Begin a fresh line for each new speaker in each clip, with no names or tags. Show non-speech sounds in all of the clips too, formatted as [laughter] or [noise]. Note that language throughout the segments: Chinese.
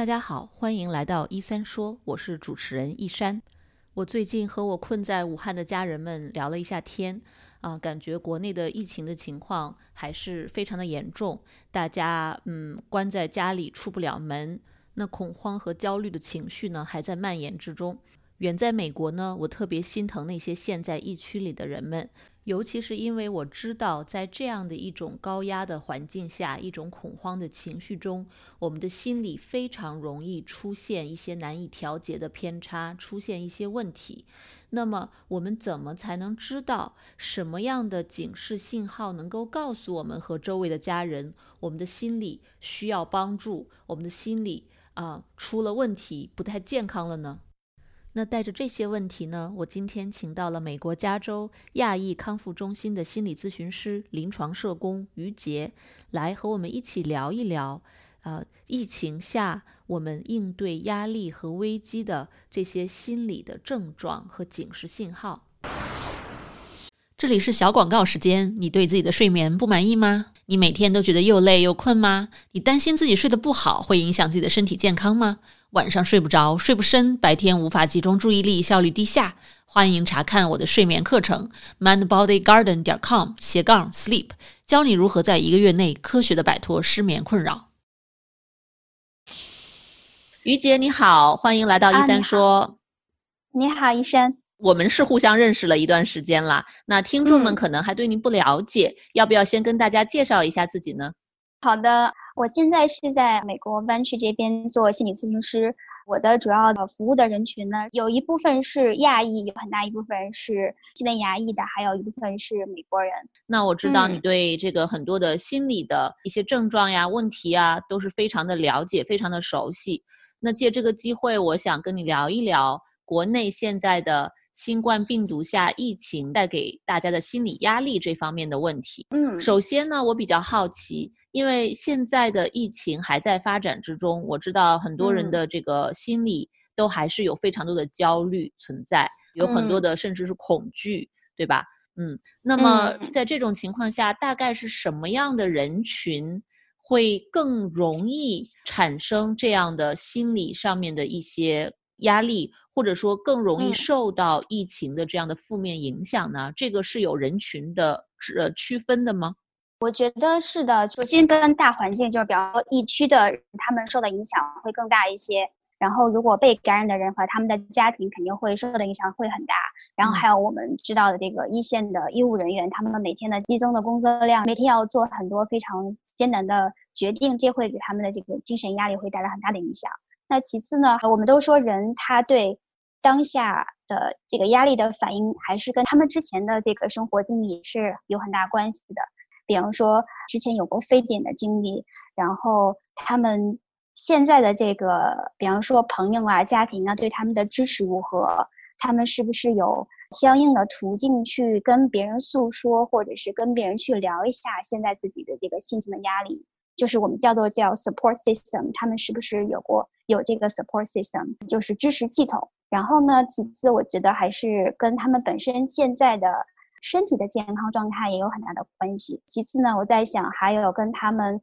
大家好，欢迎来到一三说，我是主持人一山。我最近和我困在武汉的家人们聊了一下天，啊，感觉国内的疫情的情况还是非常的严重，大家嗯关在家里出不了门，那恐慌和焦虑的情绪呢还在蔓延之中。远在美国呢，我特别心疼那些陷在疫区里的人们。尤其是因为我知道，在这样的一种高压的环境下，一种恐慌的情绪中，我们的心理非常容易出现一些难以调节的偏差，出现一些问题。那么，我们怎么才能知道什么样的警示信号能够告诉我们和周围的家人，我们的心理需要帮助，我们的心理啊出了问题，不太健康了呢？那带着这些问题呢，我今天请到了美国加州亚裔康复中心的心理咨询师、临床社工于杰，来和我们一起聊一聊，呃，疫情下我们应对压力和危机的这些心理的症状和警示信号。这里是小广告时间，你对自己的睡眠不满意吗？你每天都觉得又累又困吗？你担心自己睡得不好会影响自己的身体健康吗？晚上睡不着，睡不深，白天无法集中注意力，效率低下。欢迎查看我的睡眠课程，mindbodygarden 点 com 斜杠 sleep，教你如何在一个月内科学的摆脱失眠困扰。于姐你好，欢迎来到一三说。
你好，医生。
我们是互相认识了一段时间了，那听众们可能还对您不了解，要不要先跟大家介绍一下自己呢？
好的，我现在是在美国湾区这边做心理咨询师。我的主要的服务的人群呢，有一部分是亚裔，有很大一部分是西班牙裔的，还有一部分是美国人。
那我知道你对这个很多的心理的一些症状呀、问题啊，都是非常的了解，非常的熟悉。那借这个机会，我想跟你聊一聊国内现在的。新冠病毒下疫情带给大家的心理压力这方面的问题，
嗯，
首先呢，我比较好奇，因为现在的疫情还在发展之中，我知道很多人的这个心理都还是有非常多的焦虑存在，有很多的甚至是恐惧，对吧？嗯，那么在这种情况下，大概是什么样的人群会更容易产生这样的心理上面的一些？压力，或者说更容易受到疫情的这样的负面影响呢？这个是有人群的呃区分的吗？
我觉得是的。首先跟大环境，就是比方说疫区的他们受的影响会更大一些。然后如果被感染的人和他们的家庭肯定会受的影响会很大。然后还有我们知道的这个一线的医务人员，他们每天的激增的工作量，每天要做很多非常艰难的决定，这会给他们的这个精神压力会带来很大的影响。那其次呢，我们都说人他对当下的这个压力的反应，还是跟他们之前的这个生活经历是有很大关系的。比方说之前有过非典的经历，然后他们现在的这个，比方说朋友啊、家庭啊，对他们的支持如何？他们是不是有相应的途径去跟别人诉说，或者是跟别人去聊一下现在自己的这个心情的压力？就是我们叫做叫 support system，他们是不是有过有这个 support system，就是支持系统。然后呢，其次我觉得还是跟他们本身现在的身体的健康状态也有很大的关系。其次呢，我在想还有跟他们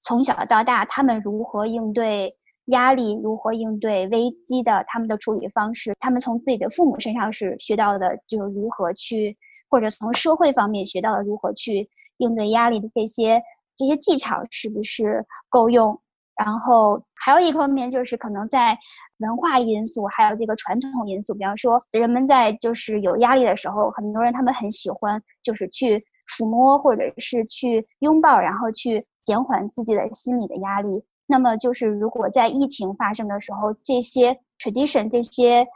从小到大他们如何应对压力、如何应对危机的他们的处理方式，他们从自己的父母身上是学到的，就是如何去，或者从社会方面学到了如何去应对压力的这些。这些技巧是不是够用？然后还有一方面就是可能在文化因素，还有这个传统因素。比方说，人们在就是有压力的时候，很多人他们很喜欢就是去抚摸或者是去拥抱，然后去减缓自己的心理的压力。那么就是如果在疫情发生的时候，这些 tradition 这些。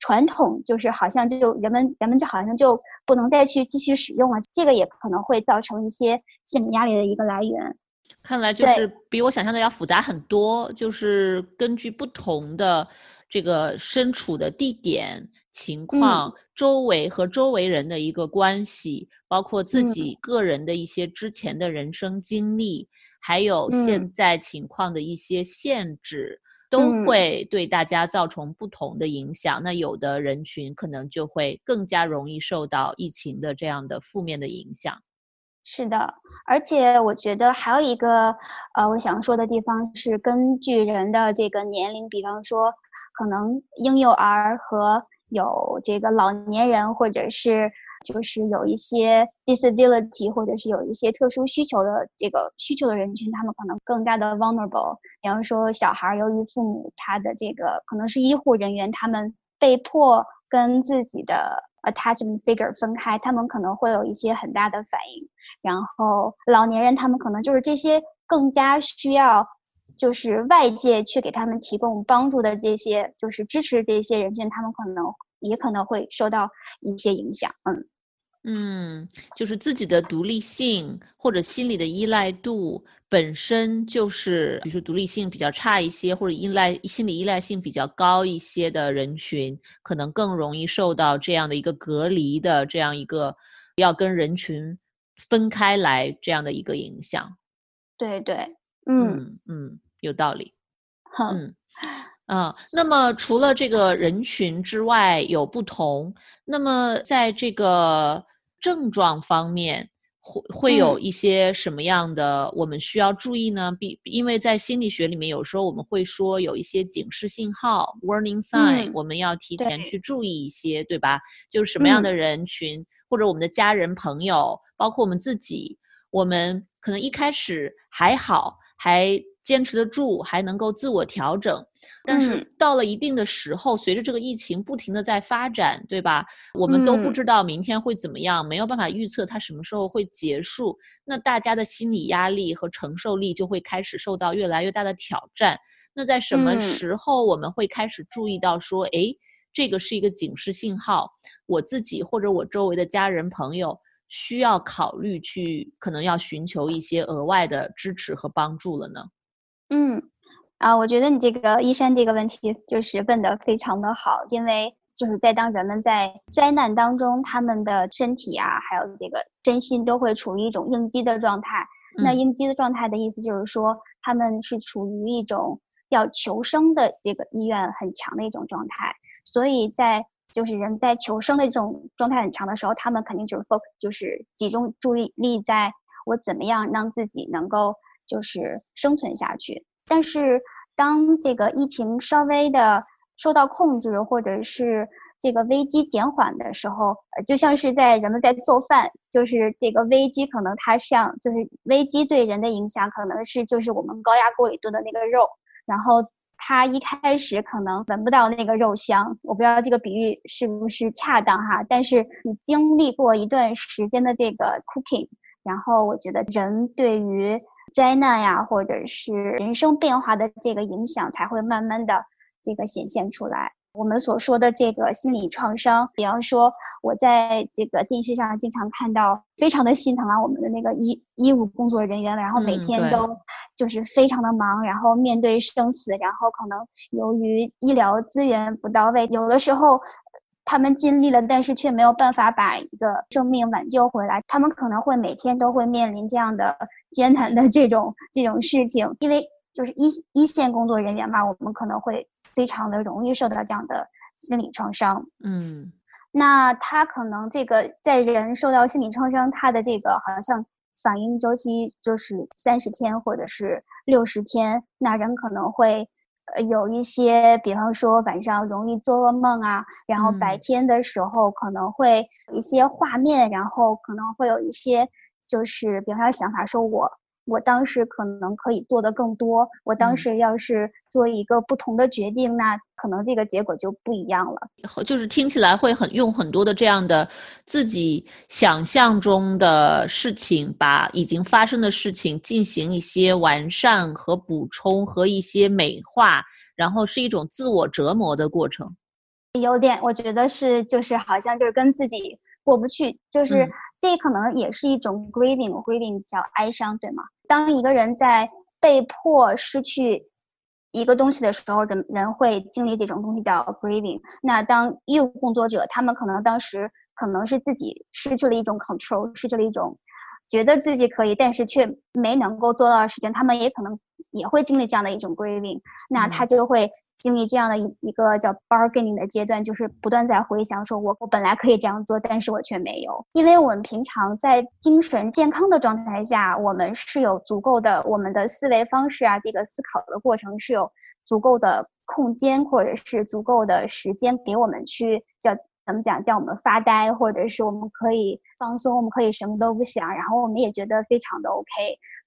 传统就是好像就人们人们就好像就不能再去继续使用了，这个也可能会造成一些心理压力的一个来源。
看来就是比我想象的要复杂很多，就是根据不同的这个身处的地点情况、周围和周围人的一个关系，包括自己个人的一些之前的人生经历，还有现在情况的一些限制。都会对大家造成不同的影响。那有的人群可能就会更加容易受到疫情的这样的负面的影响。
是的，而且我觉得还有一个呃，我想说的地方是根据人的这个年龄，比方说可能婴幼儿和有这个老年人，或者是就是有一些 disability 或者是有一些特殊需求的这个需求的人群，他们可能更加的 vulnerable。比方说小孩由于父母他的这个可能是医护人员，他们被迫跟自己的。attachment figure 分开，他们可能会有一些很大的反应。然后老年人他们可能就是这些更加需要，就是外界去给他们提供帮助的这些，就是支持这些人群，他们可能也可能会受到一些影响。嗯。
嗯，就是自己的独立性或者心理的依赖度本身就是，比如说独立性比较差一些，或者依赖心理依赖性比较高一些的人群，可能更容易受到这样的一个隔离的这样一个要跟人群分开来这样的一个影响。
对对，嗯
嗯，有道理。嗯。啊，那么除了这个人群之外有不同，那么在这个症状方面会会有一些什么样的我们需要注意呢？比因为在心理学里面有时候我们会说有一些警示信号 （warning sign），我们要提前去注意一些，对吧？就是什么样的人群或者我们的家人朋友，包括我们自己，我们可能一开始还好，还。坚持得住，还能够自我调整，但是到了一定的时候，随着这个疫情不停的在发展，对吧？我们都不知道明天会怎么样，没有办法预测它什么时候会结束。那大家的心理压力和承受力就会开始受到越来越大的挑战。那在什么时候我们会开始注意到说，哎，这个是一个警示信号，我自己或者我周围的家人朋友需要考虑去，可能要寻求一些额外的支持和帮助了呢？
嗯，啊，我觉得你这个医生这个问题就是问的非常的好，因为就是在当人们在灾难当中，他们的身体啊，还有这个身心都会处于一种应激的状态。那应激的状态的意思就是说，他们是处于一种要求生的这个意愿很强的一种状态。所以在就是人在求生的这种状态很强的时候，他们肯定就是 focus，就是集中注意力在我怎么样让自己能够。就是生存下去，但是当这个疫情稍微的受到控制，或者是这个危机减缓的时候，就像是在人们在做饭，就是这个危机可能它像，就是危机对人的影响可能是就是我们高压锅里炖的那个肉，然后它一开始可能闻不到那个肉香，我不知道这个比喻是不是恰当哈，但是你经历过一段时间的这个 cooking，然后我觉得人对于灾难呀，或者是人生变化的这个影响，才会慢慢的这个显现出来。我们所说的这个心理创伤，比方说，我在这个电视上经常看到，非常的心疼啊，我们的那个医医务工作人员，然后每天都就是非常的忙，然后面对生死，然后可能由于医疗资源不到位，有的时候。他们尽力了，但是却没有办法把一个生命挽救回来。他们可能会每天都会面临这样的艰难的这种 [laughs] 这种事情，因为就是一一线工作人员嘛，我们可能会非常的容易受到这样的心理创伤。
嗯，
那他可能这个在人受到心理创伤，他的这个好像反应周期就是三十天或者是六十天，那人可能会。呃，有一些，比方说晚上容易做噩梦啊，然后白天的时候可能会一些画面，然后可能会有一些，就是比方说想法，说我。我当时可能可以做的更多。我当时要是做一个不同的决定，那可能这个结果就不一样了。
就是听起来会很用很多的这样的自己想象中的事情，把已经发生的事情进行一些完善和补充和一些美化，然后是一种自我折磨的过程。
有点，我觉得是，就是好像就是跟自己过不去，就是这可能也是一种 grieving，grieving 叫哀伤，对吗？当一个人在被迫失去一个东西的时候，人人会经历这种东西叫 grieving。那当医务工作者，他们可能当时可能是自己失去了一种 control，失去了一种觉得自己可以，但是却没能够做到的事情，他们也可能也会经历这样的一种 grieving。那他就会经历这样的一一个叫 bargaining 的阶段，就是不断在回想，说我我本来可以这样做，但是我却没有。因为我们平常在精神健康的状态下，我们是有足够的我们的思维方式啊，这个思考的过程是有足够的空间或者是足够的时间给我们去叫怎么讲，叫我们发呆，或者是我们可以放松，我们可以什么都不想，然后我们也觉得非常的 OK。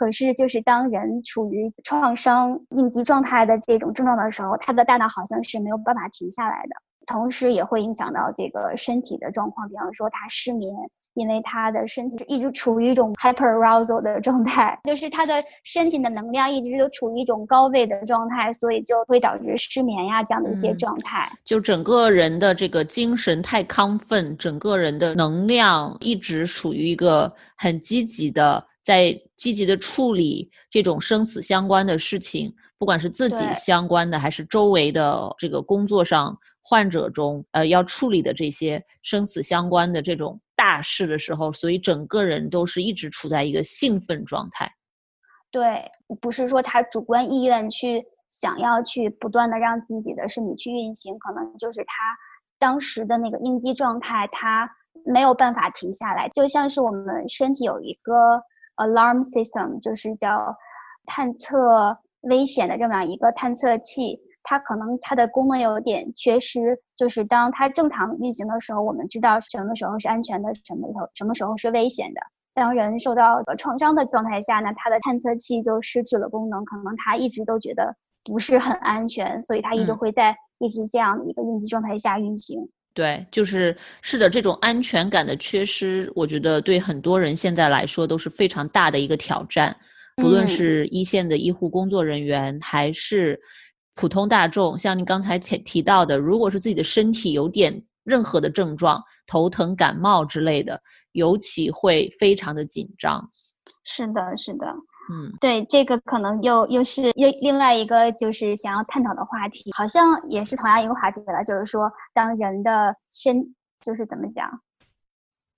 可是，就是当人处于创伤应激状态的这种症状的时候，他的大脑好像是没有办法停下来的，同时也会影响到这个身体的状况。比方说，他失眠，因为他的身体一直处于一种 hyperarousal 的状态，[laughs] 就是他的身体的能量一直都处于一种高位的状态，所以就会导致失眠呀这样的一些状态。
就整个人的这个精神太亢奋，整个人的能量一直处于一个很积极的。在积极的处理这种生死相关的事情，不管是自己相关的，还是周围的这个工作上患者中，呃，要处理的这些生死相关的这种大事的时候，所以整个人都是一直处在一个兴奋状态。
对，不是说他主观意愿去想要去不断的让自己的身体去运行，可能就是他当时的那个应激状态，他没有办法停下来，就像是我们身体有一个。Alarm system 就是叫探测危险的这么样一个探测器，它可能它的功能有点缺失，就是当它正常运行的时候，我们知道什么时候是安全的，什么时候什么时候是危险的。当人受到创伤的状态下呢，它的探测器就失去了功能，可能它一直都觉得不是很安全，所以它一直会在一直这样的一个应急状态下运行。
对，就是是的，这种安全感的缺失，我觉得对很多人现在来说都是非常大的一个挑战。不论是一线的医护工作人员，还是普通大众，像你刚才前提到的，如果是自己的身体有点任何的症状，头疼、感冒之类的，尤其会非常的紧张。
是的，是的。
嗯，
对，这个可能又又是另另外一个就是想要探讨的话题，好像也是同样一个话题了，就是说当人的身就是怎么讲，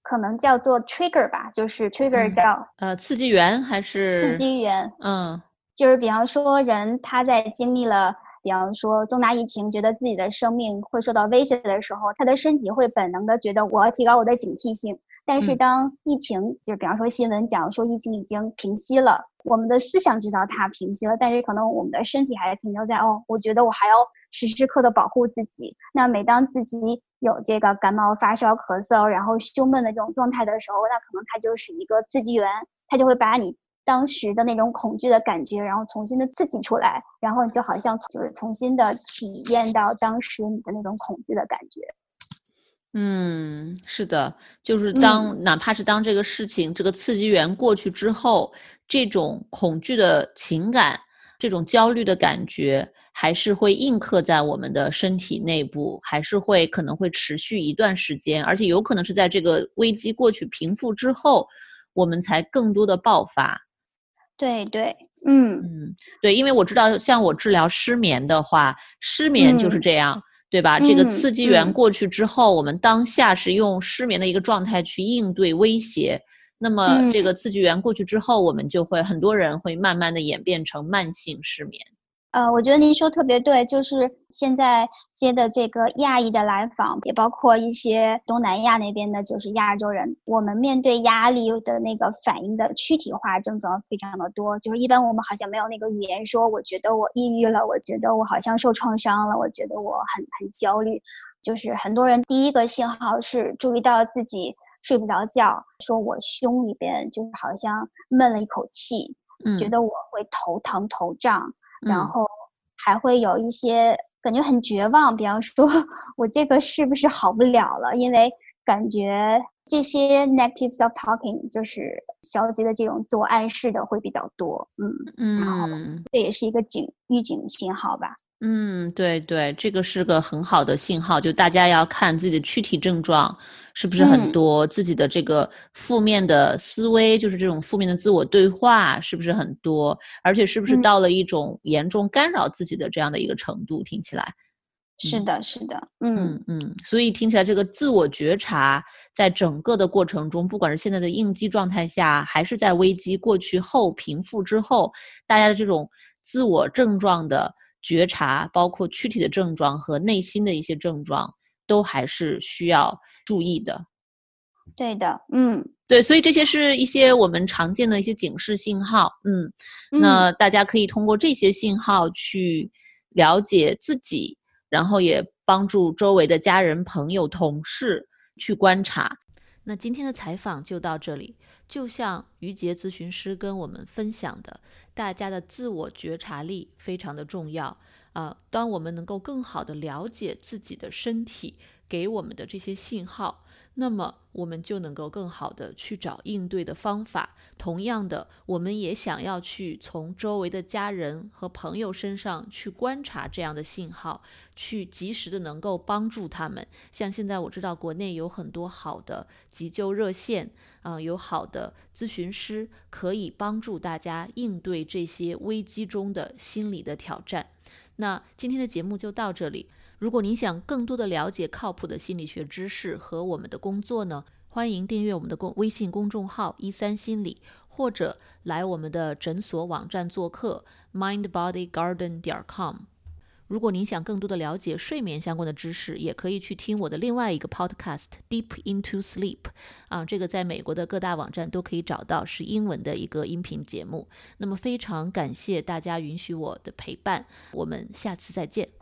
可能叫做 trigger 吧，就是 trigger 叫
呃刺激源还是
刺激源？
嗯，
就是比方说人他在经历了。比方说重大疫情，觉得自己的生命会受到威胁的时候，他的身体会本能的觉得我要提高我的警惕性。但是当疫情，就比方说新闻讲说疫情已经平息了，我们的思想知道它平息了，但是可能我们的身体还停留在哦，我觉得我还要时时刻的保护自己。那每当自己有这个感冒、发烧、咳嗽，然后胸闷的这种状态的时候，那可能它就是一个刺激源，它就会把你。当时的那种恐惧的感觉，然后重新的刺激出来，然后你就好像就是重新的体验到当时你的那种恐惧的感觉。
嗯，是的，就是当哪怕是当这个事情这个刺激源过去之后，这种恐惧的情感，这种焦虑的感觉，还是会印刻在我们的身体内部，还是会可能会持续一段时间，而且有可能是在这个危机过去平复之后，我们才更多的爆发。
对对，嗯
嗯，对，因为我知道，像我治疗失眠的话，失眠就是这样，对吧？这个刺激源过去之后，我们当下是用失眠的一个状态去应对威胁，那么这个刺激源过去之后，我们就会很多人会慢慢的演变成慢性失眠。
呃，我觉得您说特别对，就是现在接的这个亚裔的来访，也包括一些东南亚那边的，就是亚洲人。我们面对压力的那个反应的躯体化症状非常的多，就是一般我们好像没有那个语言说，我觉得我抑郁了，我觉得我好像受创伤了，我觉得我很很焦虑。就是很多人第一个信号是注意到自己睡不着觉，说我胸里边就是好像闷了一口气，觉得我会头疼头胀。然后还会有一些感觉很绝望，比方说 [laughs] 我这个是不是好不了了？因为感觉这些 negative self talking 就是消极的这种自我暗示的会比较多，嗯嗯，这也是一个警预警信号吧。
嗯，对对，这个是个很好的信号，就大家要看自己的躯体症状是不是很多，自己的这个负面的思维，就是这种负面的自我对话是不是很多，而且是不是到了一种严重干扰自己的这样的一个程度？听起来，
是的，是的，
嗯嗯，所以听起来这个自我觉察在整个的过程中，不管是现在的应激状态下，还是在危机过去后平复之后，大家的这种自我症状的。觉察，包括躯体的症状和内心的一些症状，都还是需要注意的。
对的，嗯，
对，所以这些是一些我们常见的一些警示信号。嗯，那大家可以通过这些信号去了解自己，然后也帮助周围的家人、朋友、同事去观察。那今天的采访就到这里。就像于杰咨询师跟我们分享的，大家的自我觉察力非常的重要啊。当我们能够更好的了解自己的身体给我们的这些信号。那么我们就能够更好的去找应对的方法。同样的，我们也想要去从周围的家人和朋友身上去观察这样的信号，去及时的能够帮助他们。像现在我知道国内有很多好的急救热线，啊，有好的咨询师可以帮助大家应对这些危机中的心理的挑战。那今天的节目就到这里。如果您想更多的了解靠谱的心理学知识和我们的工作呢，欢迎订阅我们的公微信公众号一三心理，或者来我们的诊所网站做客 mindbodygarden 点 com。如果您想更多的了解睡眠相关的知识，也可以去听我的另外一个 podcast Deep into Sleep 啊，这个在美国的各大网站都可以找到，是英文的一个音频节目。那么非常感谢大家允许我的陪伴，我们下次再见。